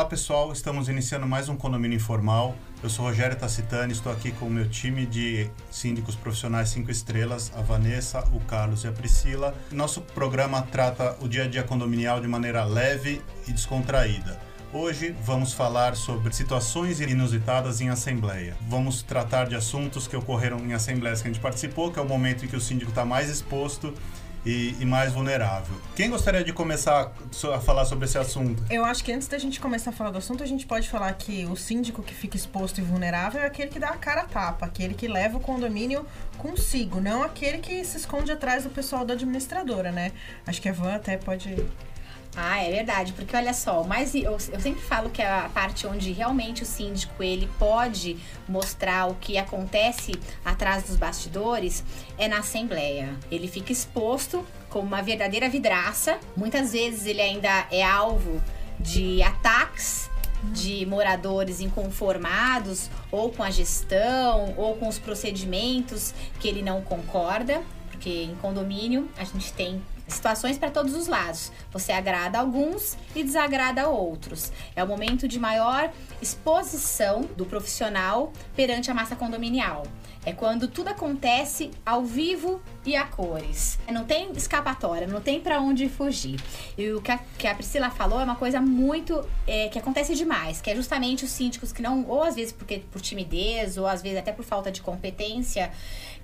Olá pessoal, estamos iniciando mais um condomínio informal. Eu sou Rogério Tacitani, estou aqui com o meu time de síndicos profissionais 5 estrelas, a Vanessa, o Carlos e a Priscila. Nosso programa trata o dia a dia condominial de maneira leve e descontraída. Hoje vamos falar sobre situações inusitadas em assembleia. Vamos tratar de assuntos que ocorreram em assembleias que a gente participou, que é o momento em que o síndico está mais exposto e, e, mais vulnerável. Quem gostaria de começar a falar sobre esse assunto? Eu acho que antes da gente começar a falar do assunto, a gente pode falar que o síndico que fica exposto e vulnerável é aquele que dá a cara a tapa, aquele que leva o condomínio consigo, não aquele que se esconde atrás do pessoal da administradora, né? Acho que a Van até pode ah, é verdade, porque olha só, mas eu, eu sempre falo que é a parte onde realmente o síndico ele pode mostrar o que acontece atrás dos bastidores é na assembleia. Ele fica exposto como uma verdadeira vidraça. Muitas vezes ele ainda é alvo de ataques de moradores inconformados ou com a gestão ou com os procedimentos que ele não concorda, porque em condomínio a gente tem situações para todos os lados. Você agrada alguns e desagrada outros. É o momento de maior exposição do profissional perante a massa condominial. É quando tudo acontece ao vivo e a cores. Não tem escapatória, não tem para onde fugir. E o que a, que a, Priscila falou é uma coisa muito é, que acontece demais, que é justamente os síndicos que não, ou às vezes porque por timidez, ou às vezes até por falta de competência,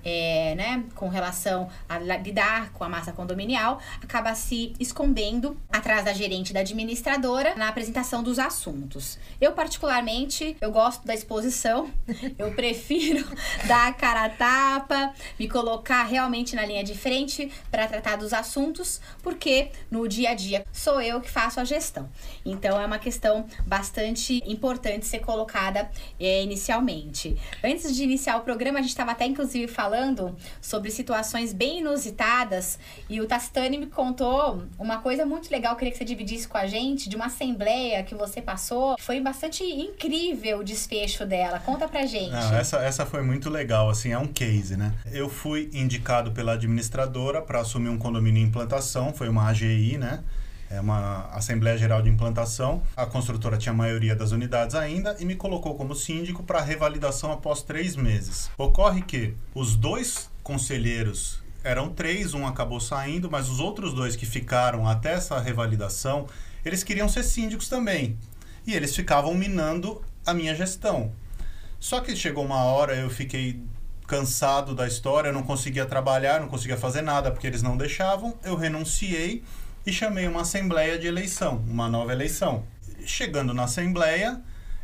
é, né, com relação a lidar com a massa condominial, acaba se escondendo atrás da gerente da administradora na apresentação dos assuntos. Eu, particularmente, eu gosto da exposição, eu prefiro dar a cara a tapa, me colocar realmente na linha de frente para tratar dos assuntos, porque no dia a dia sou eu que faço a gestão. Então, é uma questão bastante importante ser colocada é, inicialmente. Antes de iniciar o programa, a gente estava até inclusive falando falando sobre situações bem inusitadas e o Tastani me contou uma coisa muito legal, queria que você dividisse com a gente, de uma assembleia que você passou. Foi bastante incrível o desfecho dela. Conta pra gente. Essa, essa foi muito legal, assim, é um case, né? Eu fui indicado pela administradora para assumir um condomínio em implantação, foi uma AGI, né? É uma Assembleia Geral de Implantação. A construtora tinha a maioria das unidades ainda e me colocou como síndico para revalidação após três meses. Ocorre que os dois conselheiros eram três, um acabou saindo, mas os outros dois que ficaram até essa revalidação, eles queriam ser síndicos também. E eles ficavam minando a minha gestão. Só que chegou uma hora, eu fiquei cansado da história, não conseguia trabalhar, não conseguia fazer nada porque eles não deixavam. Eu renunciei e chamei uma assembleia de eleição, uma nova eleição. Chegando na assembleia,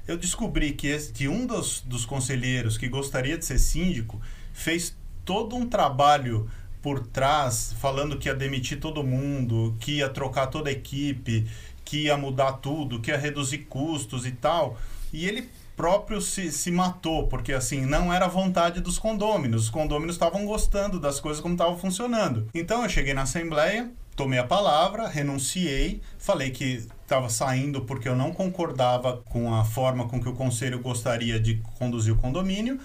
eu descobri que, esse, que um dos, dos conselheiros que gostaria de ser síndico fez todo um trabalho por trás, falando que ia demitir todo mundo, que ia trocar toda a equipe, que ia mudar tudo, que ia reduzir custos e tal. E ele próprio se, se matou, porque assim, não era vontade dos condôminos. Os condôminos estavam gostando das coisas como estavam funcionando. Então eu cheguei na assembleia, tomei a palavra, renunciei, falei que estava saindo porque eu não concordava com a forma com que o conselho gostaria de conduzir o condomínio.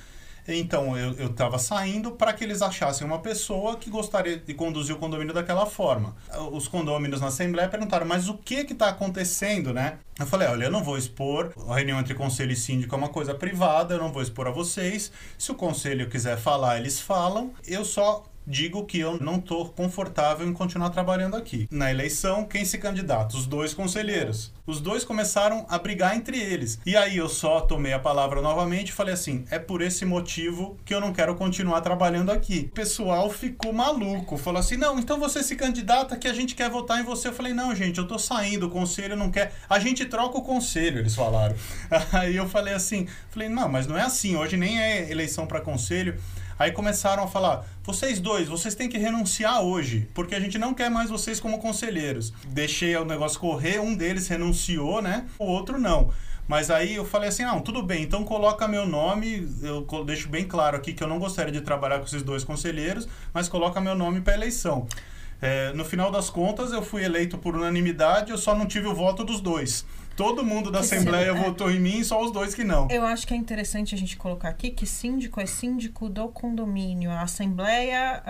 Então eu estava saindo para que eles achassem uma pessoa que gostaria de conduzir o condomínio daquela forma. Os condôminos na Assembleia perguntaram, mas o que está acontecendo, né? Eu falei, olha, eu não vou expor, a reunião entre conselho e síndico é uma coisa privada, eu não vou expor a vocês. Se o conselho quiser falar, eles falam. Eu só digo que eu não estou confortável em continuar trabalhando aqui. Na eleição, quem se candidata? Os dois conselheiros. Os dois começaram a brigar entre eles. E aí eu só tomei a palavra novamente e falei assim: é por esse motivo que eu não quero continuar trabalhando aqui. O pessoal ficou maluco, falou assim: não, então você se candidata que a gente quer votar em você. Eu falei: não, gente, eu tô saindo, o conselho não quer. A gente troca o conselho, eles falaram. Aí eu falei assim: falei, não, mas não é assim, hoje nem é eleição para conselho. Aí começaram a falar: vocês dois, vocês têm que renunciar hoje, porque a gente não quer mais vocês como conselheiros. Deixei o negócio correr, um deles renunciou, né? O outro não. Mas aí eu falei assim: não, tudo bem, então coloca meu nome. Eu deixo bem claro aqui que eu não gostaria de trabalhar com esses dois conselheiros, mas coloca meu nome para eleição. É, no final das contas, eu fui eleito por unanimidade, eu só não tive o voto dos dois. Todo mundo da que Assembleia sim, votou é. em mim, só os dois que não. Eu acho que é interessante a gente colocar aqui que síndico é síndico do condomínio. A Assembleia.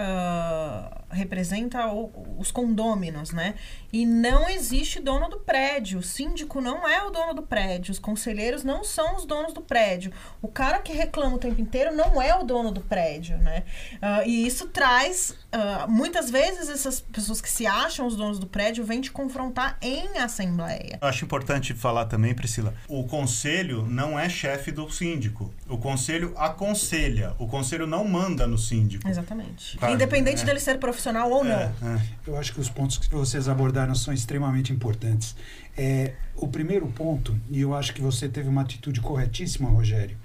Representa o, os condôminos, né? E não existe dono do prédio. O síndico não é o dono do prédio. Os conselheiros não são os donos do prédio. O cara que reclama o tempo inteiro não é o dono do prédio, né? Uh, e isso traz. Uh, muitas vezes essas pessoas que se acham os donos do prédio vêm te confrontar em assembleia. Eu acho importante falar também, Priscila. O conselho não é chefe do síndico. O conselho aconselha. O conselho não manda no síndico. Exatamente. Claro, Independente é. dele ser profissional ou é, não. É. Eu acho que os pontos que vocês abordaram são extremamente importantes. É, o primeiro ponto, e eu acho que você teve uma atitude corretíssima, Rogério.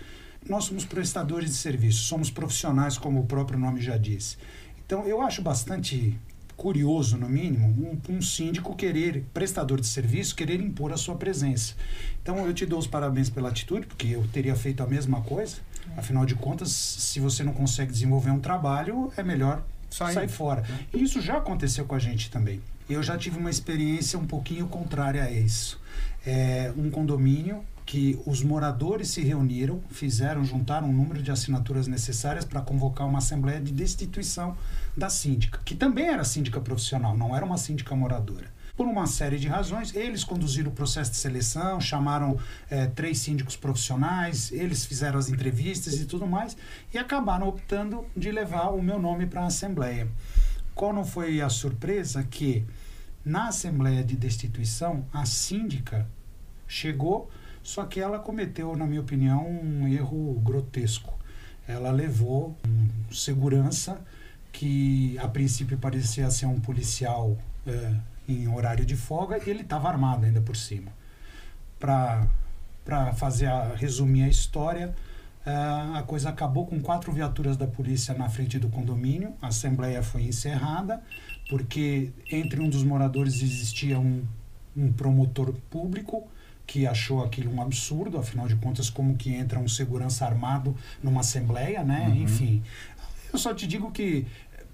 Nós somos prestadores de serviço, somos profissionais, como o próprio nome já diz. Então, eu acho bastante curioso, no mínimo, um, um, síndico querer, prestador de serviço, querer impor a sua presença. Então, eu te dou os parabéns pela atitude, porque eu teria feito a mesma coisa. Afinal de contas, se você não consegue desenvolver um trabalho, é melhor sair, sair fora. E isso já aconteceu com a gente também. Eu já tive uma experiência um pouquinho contrária a isso. É um condomínio que os moradores se reuniram, fizeram, juntaram um número de assinaturas necessárias para convocar uma assembleia de destituição da síndica, que também era síndica profissional, não era uma síndica moradora. Por uma série de razões, eles conduziram o processo de seleção, chamaram é, três síndicos profissionais, eles fizeram as entrevistas e tudo mais, e acabaram optando de levar o meu nome para a Assembleia. Qual não foi a surpresa? Que na Assembleia de Destituição, a síndica chegou, só que ela cometeu, na minha opinião, um erro grotesco. Ela levou um segurança que a princípio parecia ser um policial é, em horário de folga e ele estava armado ainda por cima. Para fazer a, resumir a história, uh, a coisa acabou com quatro viaturas da polícia na frente do condomínio, a assembleia foi encerrada, porque entre um dos moradores existia um, um promotor público que achou aquilo um absurdo, afinal de contas, como que entra um segurança armado numa assembleia, né? Uhum. Enfim, eu só te digo que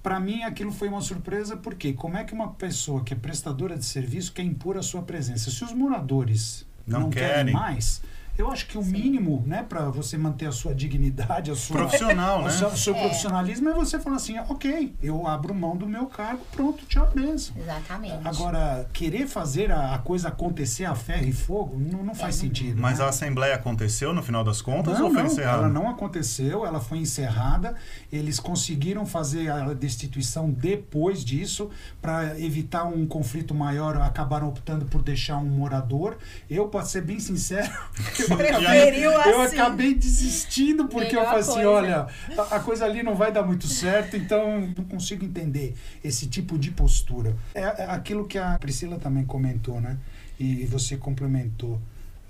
para mim aquilo foi uma surpresa porque como é que uma pessoa que é prestadora de serviço quer impor a sua presença? Se os moradores não, não querem. querem mais, eu acho que o Sim. mínimo, né, para você manter a sua dignidade, a sua profissional, né? O seu, o seu é. profissionalismo é você falar assim, ok, eu abro mão do meu cargo, pronto, tchau, benção. Exatamente. Agora, querer fazer a, a, coisa acontecer a ferro e fogo não, não faz é. sentido. Mas né? a assembleia aconteceu no final das contas não, ou foi não, encerrada? Ela não aconteceu, ela foi encerrada. Eles conseguiram fazer a destituição depois disso para evitar um conflito maior. Acabaram optando por deixar um morador. Eu, para ser bem sincero, Preferiu assim. Eu acabei desistindo porque Melhor eu falei assim, olha, a, a, coisa ali não vai dar muito certo, então não consigo entender esse tipo de postura. É, é aquilo que a Priscila também comentou, né? E você complementou.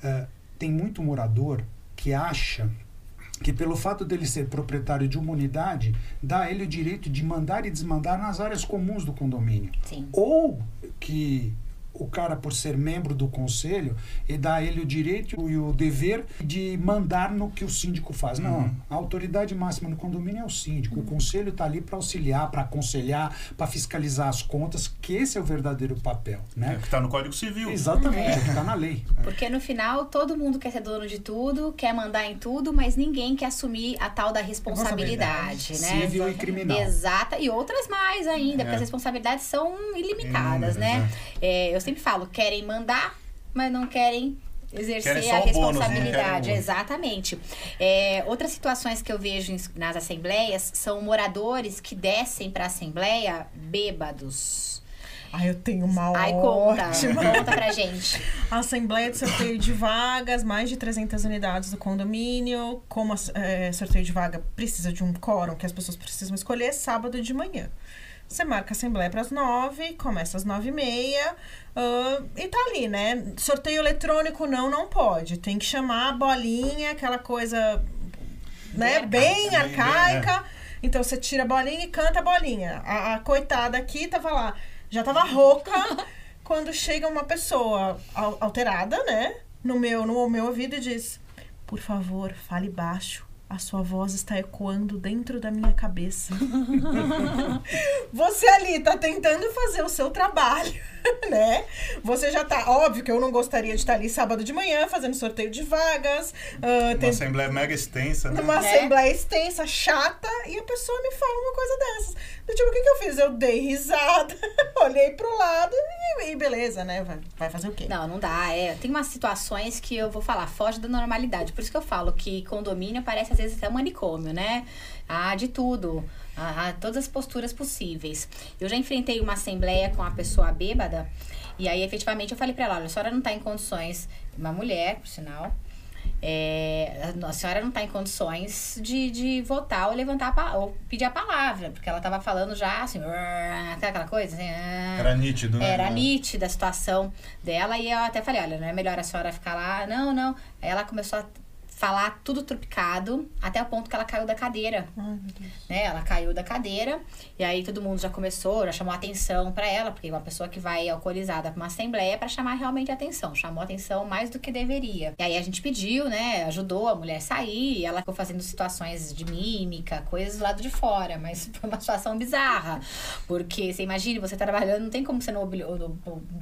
Uh, tem muito morador que acha que pelo fato dele ser proprietário de uma unidade, dá a ele o direito de mandar e desmandar nas áreas comuns do condomínio. Sim. Ou que o cara, por ser membro do conselho, e dá a ele o direito e o dever de mandar no que o síndico faz. Uhum. Não, a autoridade máxima no condomínio é o síndico. Uhum. O conselho está ali para auxiliar, para aconselhar, para fiscalizar as contas, que esse é o verdadeiro papel. Né? É que está no Código Civil. Exatamente, é, é que está na lei. Porque no final, todo mundo quer ser dono de tudo, quer mandar em tudo, mas ninguém quer assumir a tal da responsabilidade, né? Civil e criminal. Exata, e outras mais ainda, é. porque as responsabilidades são ilimitadas, hum, né? É, eu sempre falo, querem mandar, mas não querem exercer querem a responsabilidade. Bônus, né? Exatamente. É, outras situações que eu vejo nas assembleias são moradores que descem para a assembleia bêbados. Ah, eu tenho uma Ai, conta, conta pra gente. A Assembleia de Sorteio de Vagas, mais de 300 unidades do condomínio. Como é, sorteio de vaga precisa de um quórum que as pessoas precisam escolher, sábado de manhã. Você marca a assembleia para as nove, começa às nove e meia uh, e tá ali, né? Sorteio eletrônico não, não pode. Tem que chamar a bolinha, aquela coisa, né? Bem, arcaica. Então você tira a bolinha e canta a bolinha. A, a coitada aqui tava lá, já tava rouca quando chega uma pessoa alterada, né? No meu, no meu ouvido e diz: Por favor, fale baixo a sua voz está ecoando dentro da minha cabeça. Você ali tá tentando fazer o seu trabalho, né? Você já tá. Óbvio que eu não gostaria de estar ali sábado de manhã fazendo sorteio de vagas. Uh, uma tem... assembleia mega extensa, né? Uma é. assembleia extensa, chata, e a pessoa me fala uma coisa dessas. Eu, tipo, o que, que eu fiz? Eu dei risada, olhei pro lado e, e beleza, né? Vai, vai fazer o quê? Não, não dá. É, tem umas situações que eu vou falar, foge da normalidade. Por isso que eu falo que condomínio parece vezes até manicômio, né? Ah, de tudo. Ah, todas as posturas possíveis. Eu já enfrentei uma assembleia com uma pessoa bêbada. E aí, efetivamente, eu falei pra ela, olha, a senhora não tá em condições, uma mulher, por sinal, é, a senhora não está em condições de, de votar ou levantar a, ou pedir a palavra, porque ela estava falando já assim, aquela coisa. Assim, era nítido, né? Era nítida a situação dela, e eu até falei: olha, não é melhor a senhora ficar lá? Não, não. Aí ela começou a falar tudo tropicado, até o ponto que ela caiu da cadeira. Ai. Né? Ela caiu da cadeira, e aí todo mundo já começou, já chamou atenção para ela, porque uma pessoa que vai alcoolizada para uma assembleia é para chamar realmente atenção, chamou atenção mais do que deveria. E aí a gente pediu, né, ajudou a mulher a sair, ela ficou fazendo situações de mímica, coisas do lado de fora, mas foi uma situação bizarra, porque você imagina, você trabalhando, não tem como você não,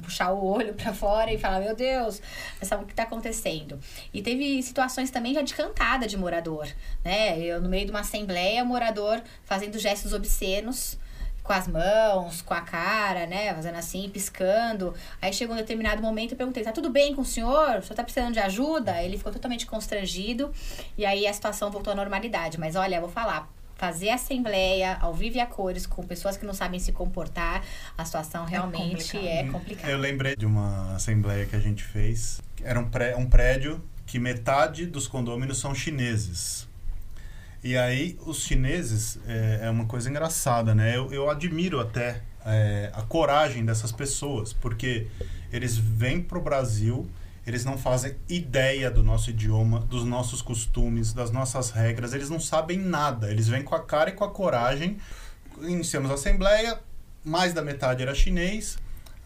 puxar o olho para fora e falar, meu Deus, sabe o que tá acontecendo. E teve situações também já de cantada de morador, né? Eu, no meio de uma assembleia, morador fazendo gestos obscenos com as mãos, com a cara, né? Fazendo assim, piscando. Aí chegou um determinado momento, eu perguntei: tá tudo bem com o senhor? O senhor tá precisando de ajuda? Ele ficou totalmente constrangido. E aí a situação voltou à normalidade. Mas olha, eu vou falar. Fazer assembleia ao vivo e a cores com pessoas que não sabem se comportar, a situação realmente é, é complicada. Eu lembrei de uma assembleia que a gente fez. Era um, pré, um prédio que metade dos condôminos são chineses. E aí, os chineses é, é uma coisa engraçada, né? Eu, eu admiro até é, a coragem dessas pessoas, porque eles vêm para o Brasil, eles não fazem ideia do nosso idioma, dos nossos costumes, das nossas regras, eles não sabem nada. Eles vêm com a cara e com a coragem. Iniciamos a assembleia, mais da metade era chinês,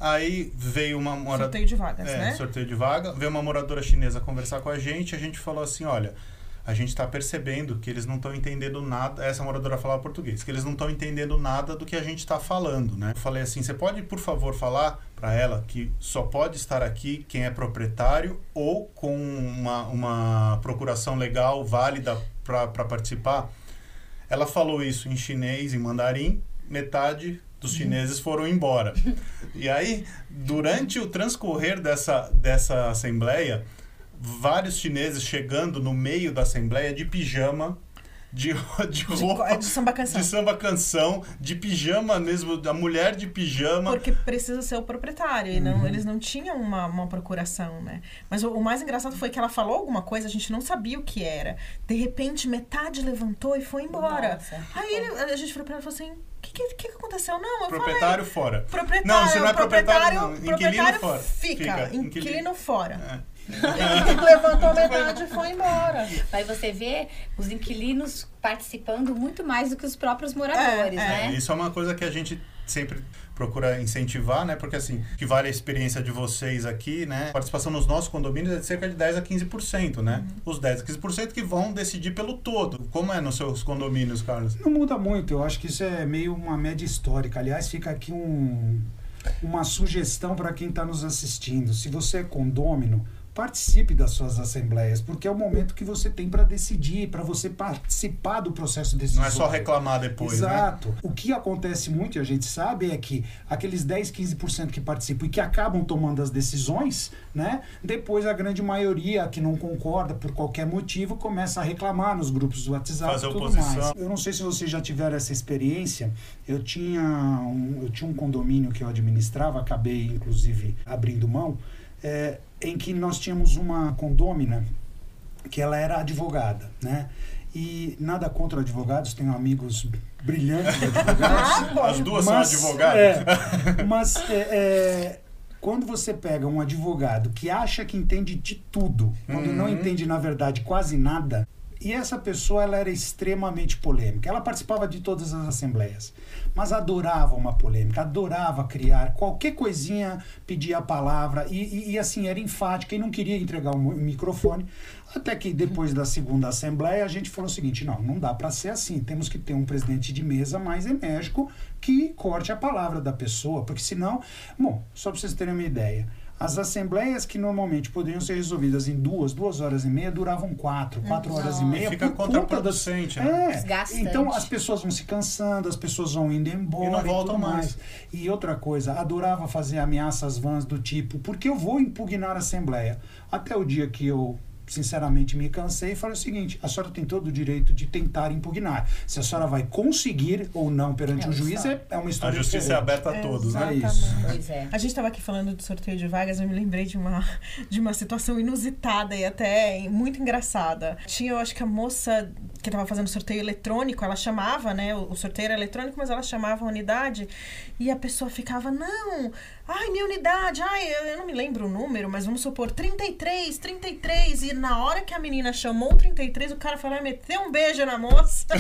Aí veio uma moradora. Sorteio de vagas, é, né? Sorteio de vaga. Veio uma moradora chinesa conversar com a gente. A gente falou assim: olha, a gente está percebendo que eles não estão entendendo nada. Essa moradora falava português, que eles não estão entendendo nada do que a gente está falando, né? Eu falei assim: você pode, por favor, falar para ela que só pode estar aqui quem é proprietário ou com uma, uma procuração legal válida para participar? Ela falou isso em chinês, em mandarim, metade dos chineses foram embora. E aí, durante o transcorrer dessa, dessa assembleia, vários chineses chegando no meio da assembleia de pijama, de, de roupa. De, de, samba canção. De samba canção, de pijama mesmo, da mulher de pijama. Porque precisa ser o proprietário. E não, uhum. eles não tinham uma, uma procuração, né? Mas o, o, mais engraçado foi que ela falou alguma coisa, a gente não sabia o que era. De repente, metade levantou e foi embora. Nossa. Aí ele, a gente falou pra ela e falou assim que, que, que aconteceu? Não, eu Proprietário falei, fora. Proprietário, não, se não é proprietário, proprietário não. Inquilino fora. Fica, fica. inquilino, inquilino fora. É. levantou metade e foi embora. Aí você vê os inquilinos participando muito mais do que os próprios moradores, é, né? É, isso é uma coisa que a gente sempre procura incentivar, né? Porque assim, que vale a experiência de vocês aqui, né? A participação nos nossos condomínios é de cerca de 10 a 15%, né? Uhum. Os 10 a 15% que vão decidir pelo todo. Como é nos seus condomínios, Carlos? Não muda muito, eu acho que isso é meio uma média histórica. Aliás, fica aqui um, uma sugestão para quem está nos assistindo. Se você é condômino, participe das suas assembleias, porque é o momento que você tem para decidir, para você participar do processo decisório. Não é só reclamar depois, né? Exato. Né? O que acontece muito, e a gente sabe, é que aqueles 10, 15% que participam e que acabam tomando as decisões, né? Depois a grande maioria que não concorda por qualquer motivo começa a reclamar nos grupos do WhatsApp Fazer e tudo oposição. mais. Eu não sei se vocês já tiveram essa experiência. Eu tinha um, eu tinha um condomínio que eu administrava, acabei inclusive abrindo mão. É, em que nós tínhamos uma condômina que ela era advogada, né? E nada contra advogados, tenho amigos brilhantes advogados. As duas mas, são advogadas. É, mas é, é, quando você pega um advogado que acha que entende de tudo, quando uhum. não entende, na verdade, quase nada, e essa pessoa ela era extremamente polêmica. Ela participava de todas as assembleias, mas adorava uma polêmica, adorava criar qualquer coisinha, pedia a palavra e, e, e assim era enfática e não queria entregar o microfone. Até que depois da segunda assembleia a gente falou o seguinte: não, não dá para ser assim. Temos que ter um presidente de mesa mais enérgico que corte a palavra da pessoa, porque senão, bom, só para vocês terem uma ideia As assembleias que normalmente poderiam ser resolvidas em duas, duas horas e meia, duravam quatro, quatro horas e meia. Fica por conta das- contraproducente, né? É, Desgastante. então as pessoas vão se cansando, as pessoas vão indo embora E não voltam tudo mais. E outra coisa, adorava fazer ameaças vãs do tipo, porque eu vou impugnar a Assembleia. Até o dia que eu, sinceramente, me cansei e falei o seguinte: a senhora tem todo o direito de tentar impugnar. Se a senhora vai conseguir ou não perante É, o juiz, é, é uma A história justiça é diferente. aberta a todos, né? É isso. Pois é. A gente estava aqui falando do sorteio de vagas, eu me lembrei de uma, de uma situação inusitada e até muito engraçada. Tinha, eu acho que a moça que estava fazendo sorteio eletrônico, ela chamava, né? O, o sorteio era eletrônico, mas ela chamava a unidade e a pessoa ficava, não, ai, minha unidade, ai, eu, eu não me lembro o número, mas vamos supor, 33, 33. E na hora que a menina chamou o 33, o cara foi lá e meteu um beijo na moça.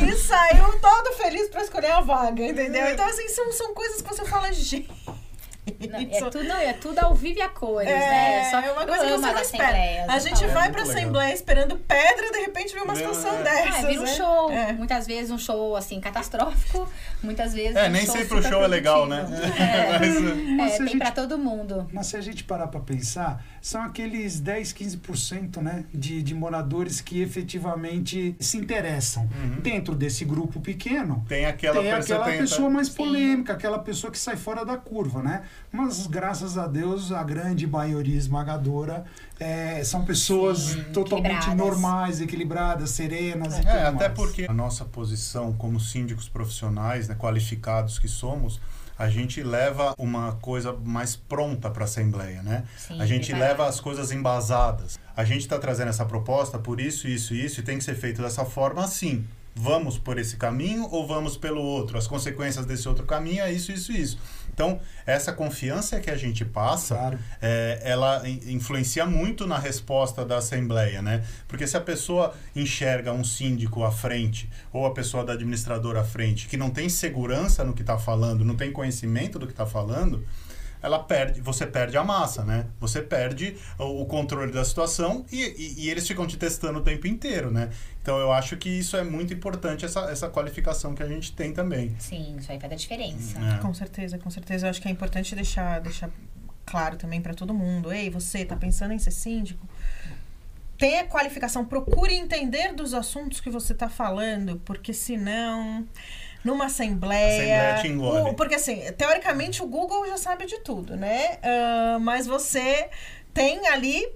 e saiu todo feliz pra escolher a vaga, entendeu? Então, assim, são, são coisas que você fala, gente. Não, é, tudo, é tudo ao vivo e a cores, né? É, Só, é uma coisa que você não espera. A gente falo. vai É pra legal. assembleia esperando pedra e de repente vê uma É, situação é. dessas. É, vira um né? show. É. Muitas vezes um show, assim, catastrófico. Muitas vezes É, um nem show sempre o show é legal, né? É, Mas, é, a tem gente- pra todo mundo. Mas se a gente parar para pensar, são aqueles 10, 15% né, de, de moradores que efetivamente se interessam. Uhum. Dentro desse grupo pequeno, tem aquela tem pessoa aquela pessoa mais Sim. polêmica, aquela pessoa que sai fora da curva, né? Mas graças a Deus, a grande maioria esmagadora é, são pessoas Sim, totalmente equilibradas. normais, equilibradas, serenas e tudo É, até porque a nossa posição como síndicos profissionais, né, qualificados que somos, a gente leva uma coisa mais pronta para a Assembleia, né? Sim, a gente preparado. leva as coisas embasadas. A gente está trazendo essa proposta por isso, isso e isso, e tem que ser feito dessa forma assim. Vamos por esse caminho ou vamos pelo outro? As consequências desse outro caminho é isso, isso, isso. Então, essa confiança que a gente passa, Claro. é, ela in- influencia muito na resposta da Assembleia, né? Porque se a pessoa enxerga um síndico à frente ou a pessoa da administradora à frente que não tem segurança no que está falando, não tem conhecimento do que está falando, ela perde, você perde a massa, né? Você perde o, o controle da situação e, e- e eles ficam te testando o tempo inteiro, né? Então eu acho que isso é muito importante, essa, essa qualificação que a gente tem também. Sim, isso aí faz a diferença. né? Com certeza, com certeza. Eu acho que é importante deixar, deixar claro também pra todo mundo. Ei, você tá pensando em ser síndico? Tenha qualificação, procure entender dos assuntos que você tá falando, porque senão numa assembleia, Assembleia te engole. o- porque assim, teoricamente o Google já sabe de tudo, né? Ah, mas você tem ali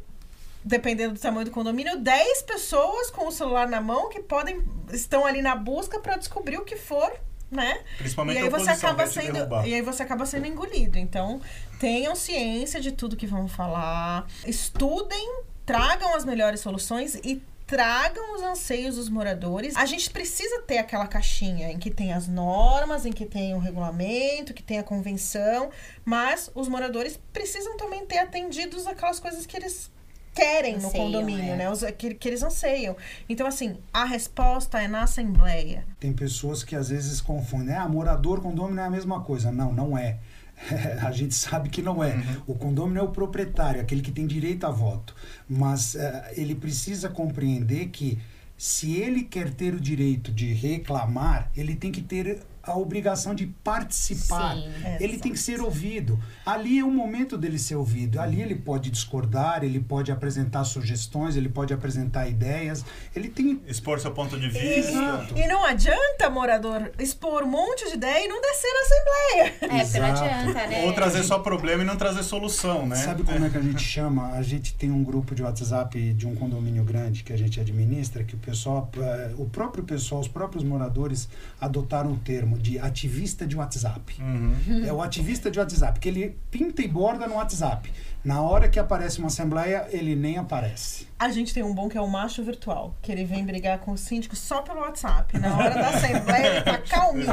dependendo do tamanho do condomínio, 10 pessoas com o celular na mão que podem estão ali na busca para descobrir o que for, né? Principalmente E aí você acaba sendo e aí você acaba sendo engolido. Então, tenham ciência de tudo que vão falar, estudem, tragam as melhores soluções e tragam os anseios dos moradores. A gente precisa ter aquela caixinha em que tem as normas, em que tem o regulamento, que tem a convenção, mas os moradores precisam também ter atendidos aquelas coisas que eles querem no Anseiam, condomínio, é. né? Os, que, que eles anseiam. Então, assim, a resposta é na assembleia. Tem pessoas que às vezes confundem. Ah, morador, condomínio é a mesma coisa. Não, não é. a gente sabe que não é. O condomínio é o proprietário, aquele que tem direito a voto. Mas eh, ele precisa compreender que se ele quer ter o direito de reclamar, ele tem que ter a obrigação de participar. Sim. Ele tem que ser ouvido. Ali é o momento dele ser ouvido. Ali ele pode discordar, ele pode apresentar sugestões, ele pode apresentar ideias. Ele tem Expor seu ponto de E, vista. Exato. e não adianta, morador, expor um monte de ideia e não descer na assembleia. É, porque não Exato. adianta, né? Ou trazer só problema e não trazer solução, né? Sabe como é que a gente chama? A gente tem um grupo de WhatsApp de um condomínio grande que a gente administra, que o pessoal, eh, o próprio pessoal, os próprios moradores adotaram o termo de ativista de WhatsApp. Uhum. É o ativista de WhatsApp, que ele pinta e borda no WhatsApp. Na hora que aparece uma assembleia, ele nem aparece. A gente tem um bom que é o macho virtual, que ele vem brigar com o síndico só pelo WhatsApp. Na hora da assembleia, ele tá calminho.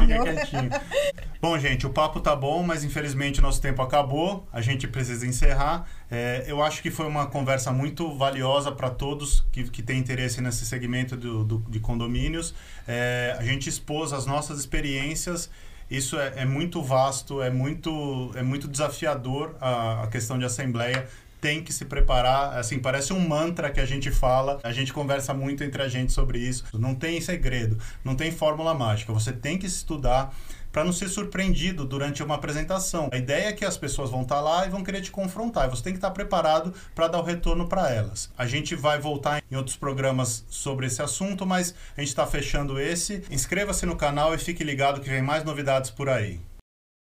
Bom, gente, o papo tá bom, mas infelizmente nosso tempo acabou. A gente precisa encerrar. É, eu acho que foi uma conversa muito valiosa para todos que, que têm interesse nesse segmento do, do- de condomínios. É, a gente expôs as nossas experiências. Isso é, é muito vasto, é muito, é muito desafiador a, a questão de assembleia. tem que se preparar. Assim, parece um mantra que a gente fala, a gente conversa muito entre a gente sobre isso. Não tem segredo, não tem fórmula mágica. Você tem que estudar para não ser surpreendido durante uma apresentação. A ideia é que as pessoas vão estar tá lá e vão querer te confrontar. E você tem que estar tá preparado para dar o retorno para elas. A gente vai voltar em outros programas sobre esse assunto, mas a gente está fechando esse. Inscreva-se no canal e fique ligado que vem mais novidades por aí.